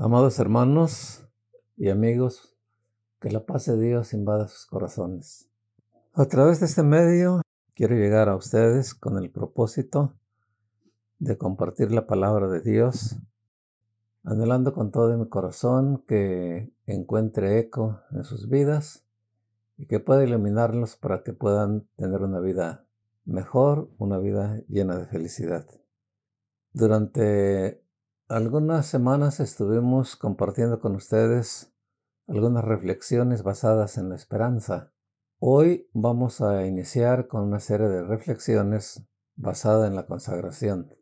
Amados hermanos y amigos, que la paz de Dios invada sus corazones. A través de este medio quiero llegar a ustedes con el propósito de compartir la palabra de Dios, anhelando con todo mi corazón que encuentre eco en sus vidas y que pueda iluminarlos para que puedan tener una vida mejor, una vida llena de felicidad. Durante algunas semanas estuvimos compartiendo con ustedes algunas reflexiones basadas en la esperanza. Hoy vamos a iniciar con una serie de reflexiones basada en la consagración.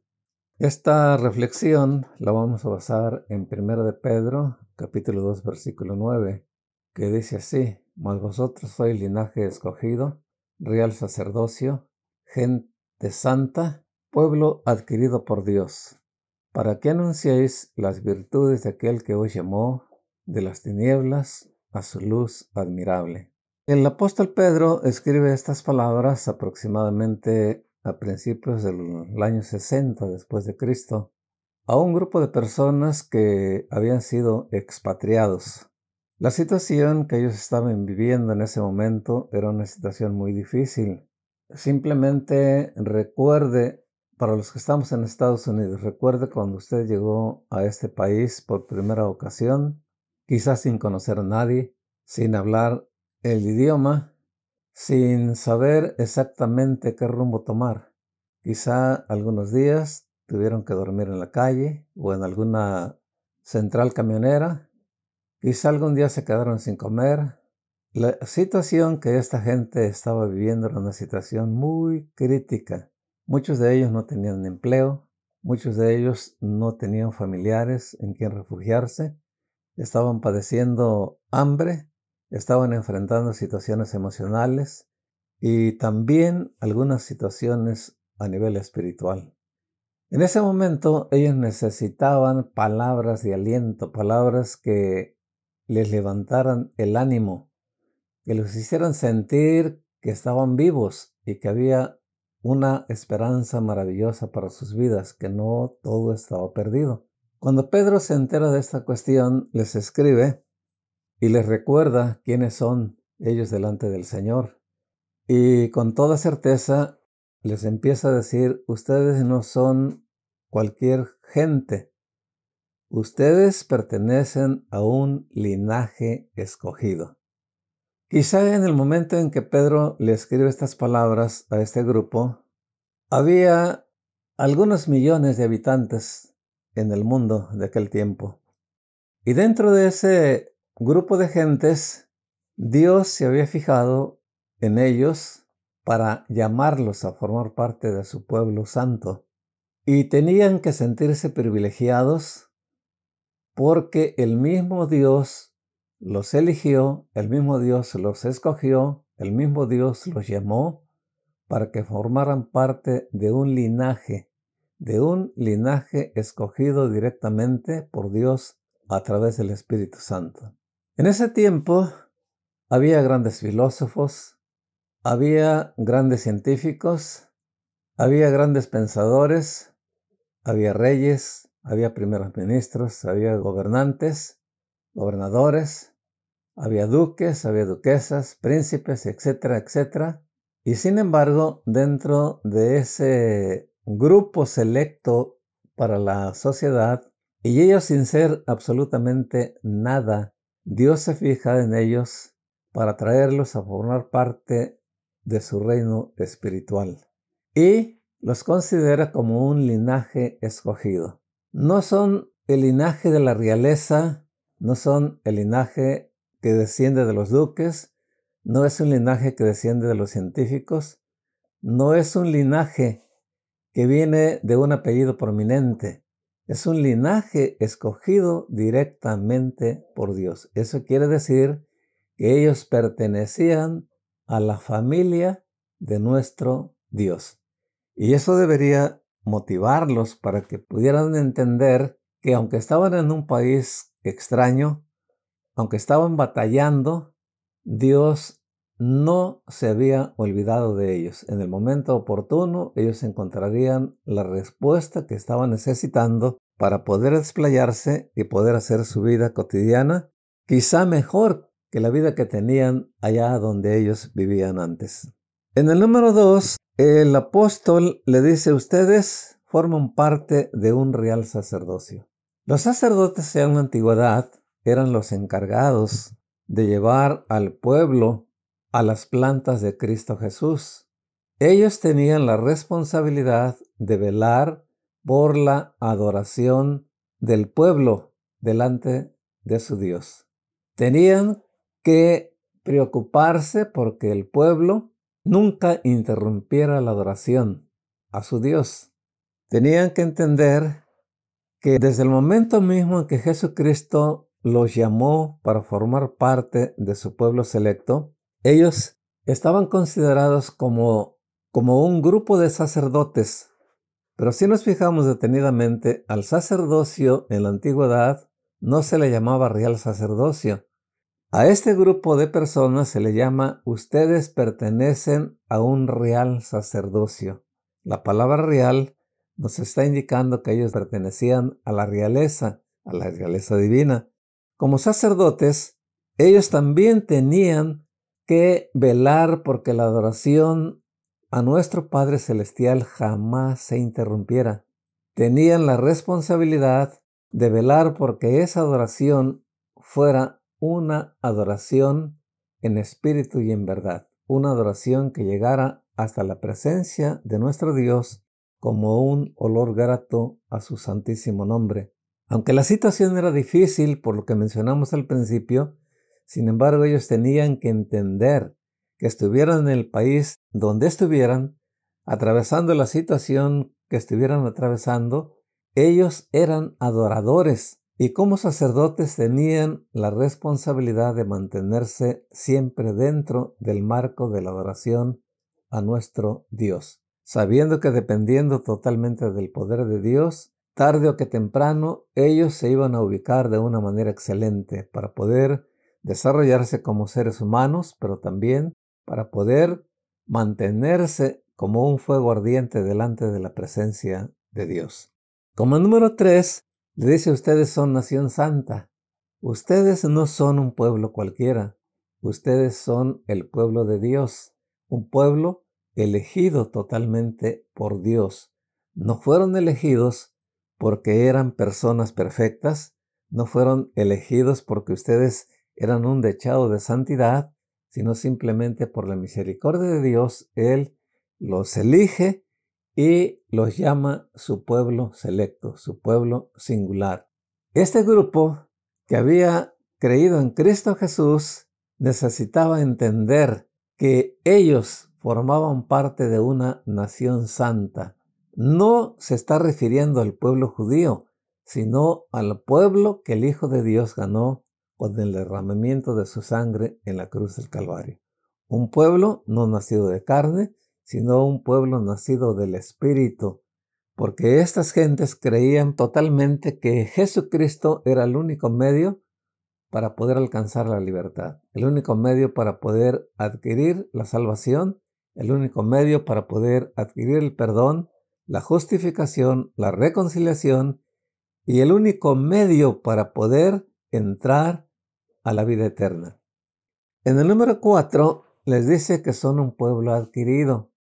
Esta reflexión la vamos a basar en 1 de Pedro, capítulo 2, versículo 9, que dice así, Mas vosotros sois linaje escogido, real sacerdocio, gente santa, pueblo adquirido por Dios para que anunciéis las virtudes de aquel que os llamó de las tinieblas a su luz admirable. El apóstol Pedro escribe estas palabras aproximadamente a principios del año 60 después de Cristo a un grupo de personas que habían sido expatriados. La situación que ellos estaban viviendo en ese momento era una situación muy difícil. Simplemente recuerde para los que estamos en Estados Unidos, recuerde cuando usted llegó a este país por primera ocasión, quizás sin conocer a nadie, sin hablar el idioma, sin saber exactamente qué rumbo tomar. Quizá algunos días tuvieron que dormir en la calle o en alguna central camionera. Quizá algún día se quedaron sin comer. La situación que esta gente estaba viviendo era una situación muy crítica Muchos de ellos no tenían empleo, muchos de ellos no tenían familiares en quien refugiarse, estaban padeciendo hambre, estaban enfrentando situaciones emocionales y también algunas situaciones a nivel espiritual. En ese momento ellos necesitaban palabras de aliento, palabras que les levantaran el ánimo, que los hicieran sentir que estaban vivos y que había una esperanza maravillosa para sus vidas, que no todo estaba perdido. Cuando Pedro se entera de esta cuestión, les escribe y les recuerda quiénes son ellos delante del Señor. Y con toda certeza les empieza a decir, ustedes no son cualquier gente, ustedes pertenecen a un linaje escogido. Quizá en el momento en que Pedro le escribe estas palabras a este grupo, había algunos millones de habitantes en el mundo de aquel tiempo. Y dentro de ese grupo de gentes, Dios se había fijado en ellos para llamarlos a formar parte de su pueblo santo. Y tenían que sentirse privilegiados porque el mismo Dios los eligió, el mismo Dios los escogió, el mismo Dios los llamó para que formaran parte de un linaje, de un linaje escogido directamente por Dios a través del Espíritu Santo. En ese tiempo había grandes filósofos, había grandes científicos, había grandes pensadores, había reyes, había primeros ministros, había gobernantes, gobernadores, había duques, había duquesas, príncipes, etcétera, etcétera. Y sin embargo, dentro de ese grupo selecto para la sociedad, y ellos sin ser absolutamente nada, Dios se fija en ellos para traerlos a formar parte de su reino espiritual. Y los considera como un linaje escogido. No son el linaje de la realeza no son el linaje que desciende de los duques, no es un linaje que desciende de los científicos, no es un linaje que viene de un apellido prominente, es un linaje escogido directamente por Dios. Eso quiere decir que ellos pertenecían a la familia de nuestro Dios. Y eso debería motivarlos para que pudieran entender que aunque estaban en un país extraño, aunque estaban batallando, Dios no se había olvidado de ellos. En el momento oportuno, ellos encontrarían la respuesta que estaban necesitando para poder desplayarse y poder hacer su vida cotidiana, quizá mejor que la vida que tenían allá donde ellos vivían antes. En el número dos, el apóstol le dice, ustedes forman parte de un real sacerdocio. Los sacerdotes en la antigüedad eran los encargados de llevar al pueblo a las plantas de Cristo Jesús. Ellos tenían la responsabilidad de velar por la adoración del pueblo delante de su Dios. Tenían que preocuparse porque el pueblo nunca interrumpiera la adoración a su Dios. Tenían que entender desde el momento mismo en que Jesucristo los llamó para formar parte de su pueblo selecto, ellos estaban considerados como, como un grupo de sacerdotes. Pero si nos fijamos detenidamente, al sacerdocio en la antigüedad no se le llamaba real sacerdocio. A este grupo de personas se le llama ustedes pertenecen a un real sacerdocio. La palabra real nos está indicando que ellos pertenecían a la realeza, a la realeza divina. Como sacerdotes, ellos también tenían que velar porque la adoración a nuestro Padre Celestial jamás se interrumpiera. Tenían la responsabilidad de velar porque esa adoración fuera una adoración en espíritu y en verdad, una adoración que llegara hasta la presencia de nuestro Dios como un olor grato a su santísimo nombre. Aunque la situación era difícil, por lo que mencionamos al principio, sin embargo ellos tenían que entender que estuvieran en el país donde estuvieran, atravesando la situación que estuvieran atravesando, ellos eran adoradores y como sacerdotes tenían la responsabilidad de mantenerse siempre dentro del marco de la adoración a nuestro Dios, sabiendo que dependiendo totalmente del poder de Dios, tarde o que temprano ellos se iban a ubicar de una manera excelente para poder desarrollarse como seres humanos, pero también para poder mantenerse como un fuego ardiente delante de la presencia de Dios. Como número tres, le dice ustedes son nación santa. Ustedes no son un pueblo cualquiera. Ustedes son el pueblo de Dios, un pueblo elegido totalmente por Dios. No fueron elegidos porque eran personas perfectas, no fueron elegidos porque ustedes eran un dechado de santidad, sino simplemente por la misericordia de Dios, Él los elige y los llama su pueblo selecto, su pueblo singular. Este grupo que había creído en Cristo Jesús necesitaba entender que ellos formaban parte de una nación santa, no se está refiriendo al pueblo judío, sino al pueblo que el Hijo de Dios ganó con el derramamiento de su sangre en la cruz del Calvario. Un pueblo no nacido de carne, sino un pueblo nacido del Espíritu, porque estas gentes creían totalmente que Jesucristo era el único medio para poder alcanzar la libertad, el único medio para poder adquirir la salvación, el único medio para poder adquirir el perdón la justificación, la reconciliación y el único medio para poder entrar a la vida eterna. En el número 4 les dice que son un pueblo adquirido.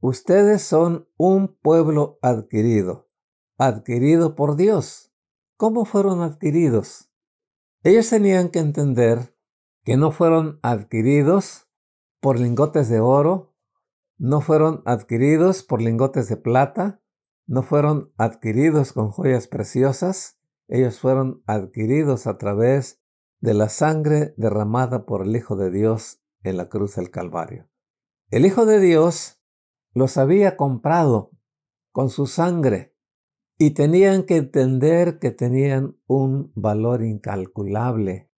Ustedes son un pueblo adquirido, adquirido por Dios. ¿Cómo fueron adquiridos? Ellos tenían que entender que no fueron adquiridos por lingotes de oro, no fueron adquiridos por lingotes de plata, no fueron adquiridos con joyas preciosas, ellos fueron adquiridos a través de la sangre derramada por el Hijo de Dios en la cruz del Calvario. El Hijo de Dios los había comprado con su sangre y tenían que entender que tenían un valor incalculable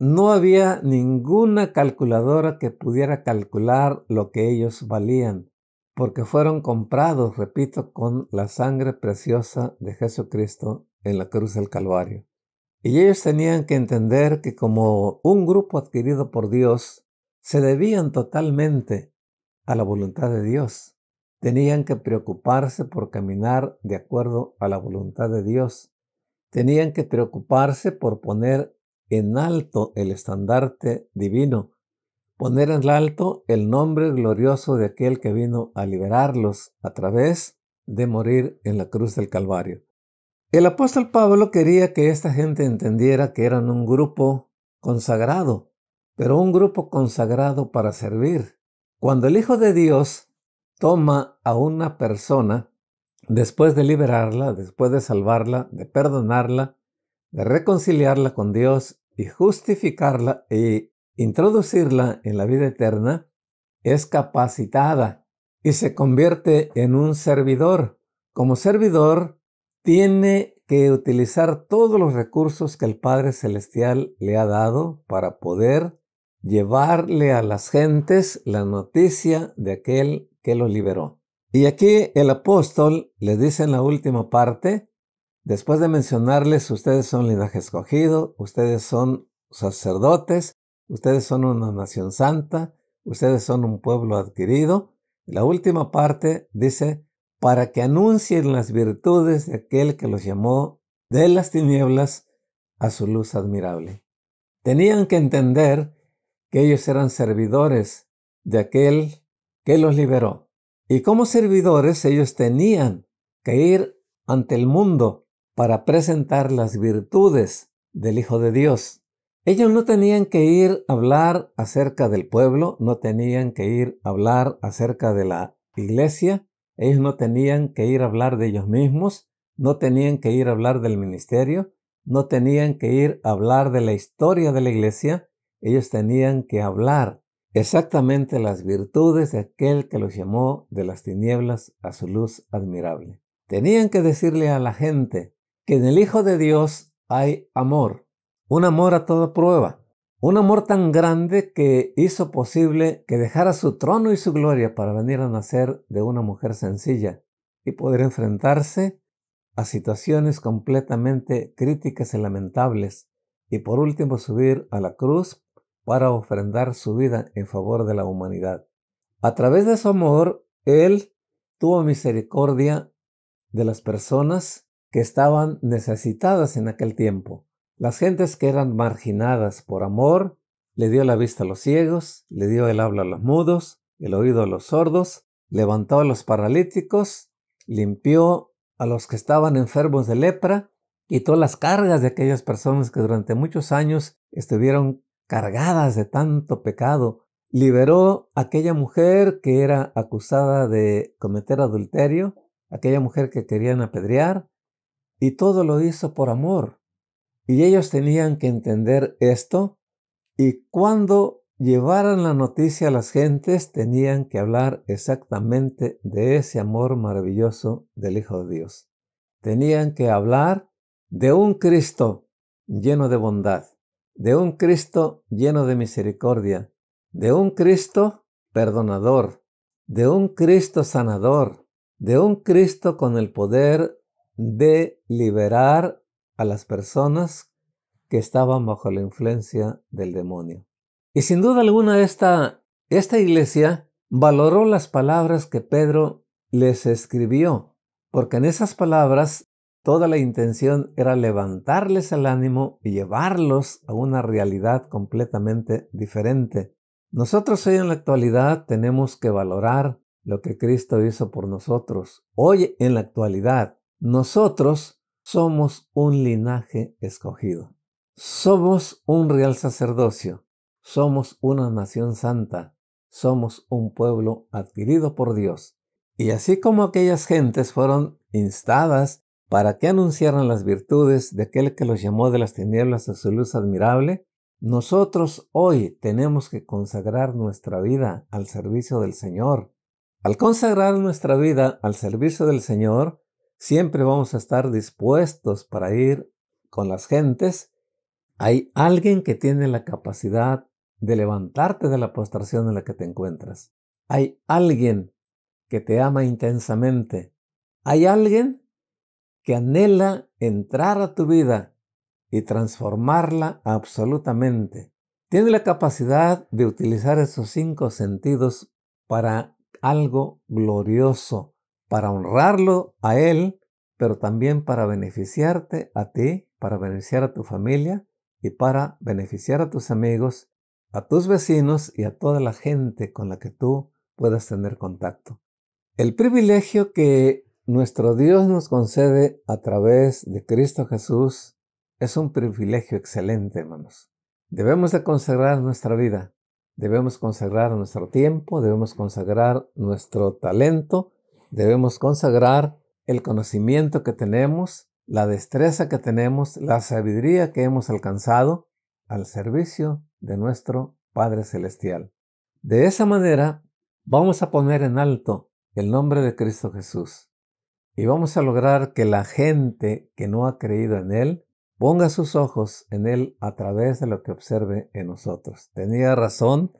no había ninguna calculadora que pudiera calcular lo que ellos valían, porque fueron comprados, repito, con la sangre preciosa de Jesucristo en la cruz del Calvario. Y ellos tenían que entender que como un grupo adquirido por Dios, se debían totalmente a la voluntad de Dios. Tenían que preocuparse por caminar de acuerdo a la voluntad de Dios. Tenían que preocuparse por poner en alto el estandarte divino, poner en alto el nombre glorioso de aquel que vino a liberarlos a través de morir en la cruz del Calvario. El apóstol Pablo quería que esta gente entendiera que eran un grupo consagrado, pero un grupo consagrado para servir. Cuando el Hijo de Dios toma a una persona después de liberarla, después de salvarla, de perdonarla, de reconciliarla con Dios y justificarla e introducirla en la vida eterna, es capacitada y se convierte en un servidor. Como servidor, tiene que utilizar todos los recursos que el Padre Celestial le ha dado para poder llevarle a las gentes la noticia de aquel que lo liberó. Y aquí el apóstol le dice en la última parte, después de mencionarles, ustedes son linaje escogido, ustedes son sacerdotes, ustedes son una nación santa, ustedes son un pueblo adquirido. La última parte dice, para que anuncien las virtudes de aquel que los llamó de las tinieblas a su luz admirable. Tenían que entender que ellos eran servidores de aquel que los liberó. Y como servidores ellos tenían que ir ante el mundo para presentar las virtudes del Hijo de Dios. Ellos no tenían que ir a hablar acerca del pueblo, no tenían que ir a hablar acerca de la iglesia, ellos no tenían que ir a hablar de ellos mismos, no tenían que ir a hablar del ministerio, no tenían que ir a hablar de la historia de la iglesia, ellos tenían que hablar exactamente las virtudes de aquel que los llamó de las tinieblas a su luz admirable. Tenían que decirle a la gente que en el Hijo de Dios hay amor, un amor a toda prueba, un amor tan grande que hizo posible que dejara su trono y su gloria para venir a nacer de una mujer sencilla y poder enfrentarse a situaciones completamente críticas y lamentables y por último subir a la cruz para ofrendar su vida en favor de la humanidad. A través de su amor, Él tuvo misericordia de las personas que estaban necesitadas en aquel tiempo. Las gentes que eran marginadas por amor, le dio la vista a los ciegos, le dio el habla a los mudos, el oído a los sordos, levantó a los paralíticos, limpió a los que estaban enfermos de lepra, quitó las cargas de aquellas personas que durante muchos años estuvieron cargadas de tanto pecado, liberó a aquella mujer que era acusada de cometer adulterio, aquella mujer que querían apedrear, y todo lo hizo por amor. Y ellos tenían que entender esto, y cuando llevaran la noticia a las gentes, tenían que hablar exactamente de ese amor maravilloso del Hijo de Dios. Tenían que hablar de un Cristo lleno de bondad, de un Cristo lleno de misericordia, de un Cristo perdonador, de un Cristo sanador, de un Cristo con el poder de liberar a las personas que estaban bajo la influencia del demonio. Y sin duda alguna esta, esta iglesia valoró las palabras que Pedro les escribió, porque en esas palabras Toda la intención era levantarles el ánimo y llevarlos a una realidad completamente diferente. Nosotros hoy en la actualidad tenemos que valorar lo que Cristo hizo por nosotros. Hoy en la actualidad, nosotros somos un linaje escogido. Somos un real sacerdocio. Somos una nación santa. Somos un pueblo adquirido por Dios. Y así como aquellas gentes fueron instadas para que anunciaran las virtudes de aquel que los llamó de las tinieblas a su luz admirable, nosotros hoy tenemos que consagrar nuestra vida al servicio del Señor. Al consagrar nuestra vida al servicio del Señor, siempre vamos a estar dispuestos para ir con las gentes. Hay alguien que tiene la capacidad de levantarte de la postración en la que te encuentras. Hay alguien que te ama intensamente. Hay alguien que anhela entrar a tu vida y transformarla absolutamente. tiene la capacidad de utilizar esos cinco sentidos para algo glorioso, para honrarlo a Él, pero también para beneficiarte a ti, para beneficiar a tu familia y para beneficiar a tus amigos, a tus vecinos y a toda la gente con la que tú puedas tener contacto. El privilegio que nuestro Dios nos concede a través de Cristo Jesús es un privilegio excelente, hermanos. Debemos de consagrar nuestra vida, debemos consagrar nuestro tiempo, debemos consagrar nuestro talento, debemos consagrar el conocimiento que tenemos, la destreza que tenemos, la sabiduría que hemos alcanzado al servicio de nuestro Padre Celestial. De esa manera, vamos a poner en alto el nombre de Cristo Jesús y vamos a lograr que la gente que no ha creído en Él ponga sus ojos en Él a través de lo que observe en nosotros. Tenía razón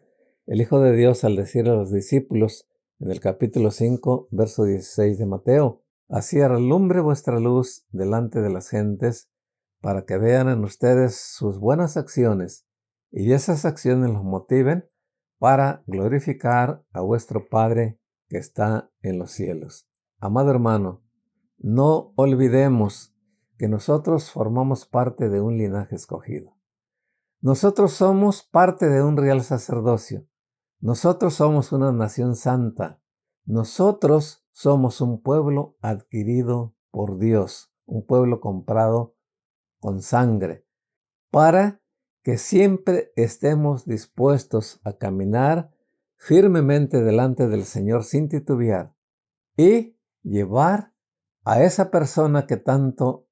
el Hijo de Dios al decir a los discípulos en el capítulo 5, verso 16 de Mateo, Así alumbre vuestra luz delante de las gentes, para que vean en ustedes sus buenas acciones y esas acciones los motiven para glorificar a vuestro Padre que está en los cielos. Amado hermano, no olvidemos que nosotros formamos parte de un linaje escogido. Nosotros somos parte de un real sacerdocio. Nosotros somos una nación santa. Nosotros somos un pueblo adquirido por Dios, un pueblo comprado con sangre, para que siempre estemos dispuestos a caminar firmemente delante del Señor sin titubear y llevar a esa persona que tanto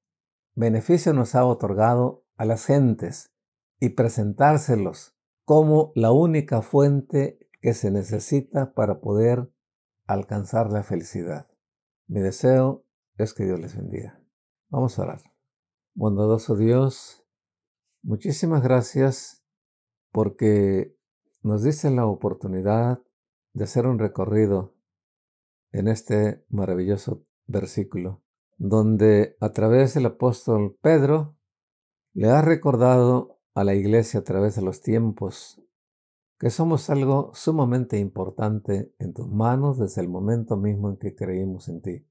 beneficio nos ha otorgado a las gentes y presentárselos como la única fuente que se necesita para poder alcanzar la felicidad. Mi deseo es que Dios les bendiga. Vamos a orar. Bondadoso Dios, muchísimas gracias porque nos diste la oportunidad de hacer un recorrido en este maravilloso versículo, donde a través del apóstol Pedro le ha recordado a la iglesia a través de los tiempos que somos algo sumamente importante en tus manos desde el momento mismo en que creímos en ti.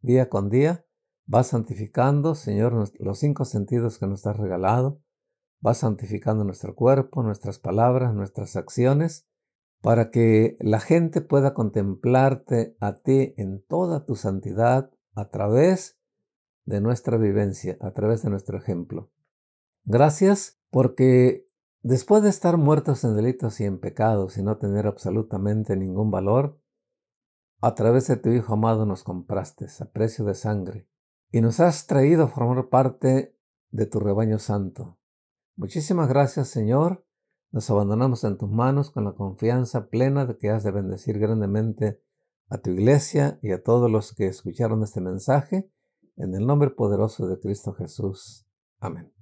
Día con día vas santificando, Señor, los cinco sentidos que nos has regalado, vas santificando nuestro cuerpo, nuestras palabras, nuestras acciones, para que la gente pueda contemplarte a ti en toda tu santidad a través de nuestra vivencia, a través de nuestro ejemplo. Gracias porque Después de estar muertos en delitos y en pecados y no tener absolutamente ningún valor, a través de tu Hijo amado nos compraste a precio de sangre y nos has traído a formar parte de tu rebaño santo. Muchísimas gracias, Señor. Nos abandonamos en tus manos con la confianza plena de que has de bendecir grandemente a tu iglesia y a todos los que escucharon este mensaje. En el nombre poderoso de Cristo Jesús. Amén.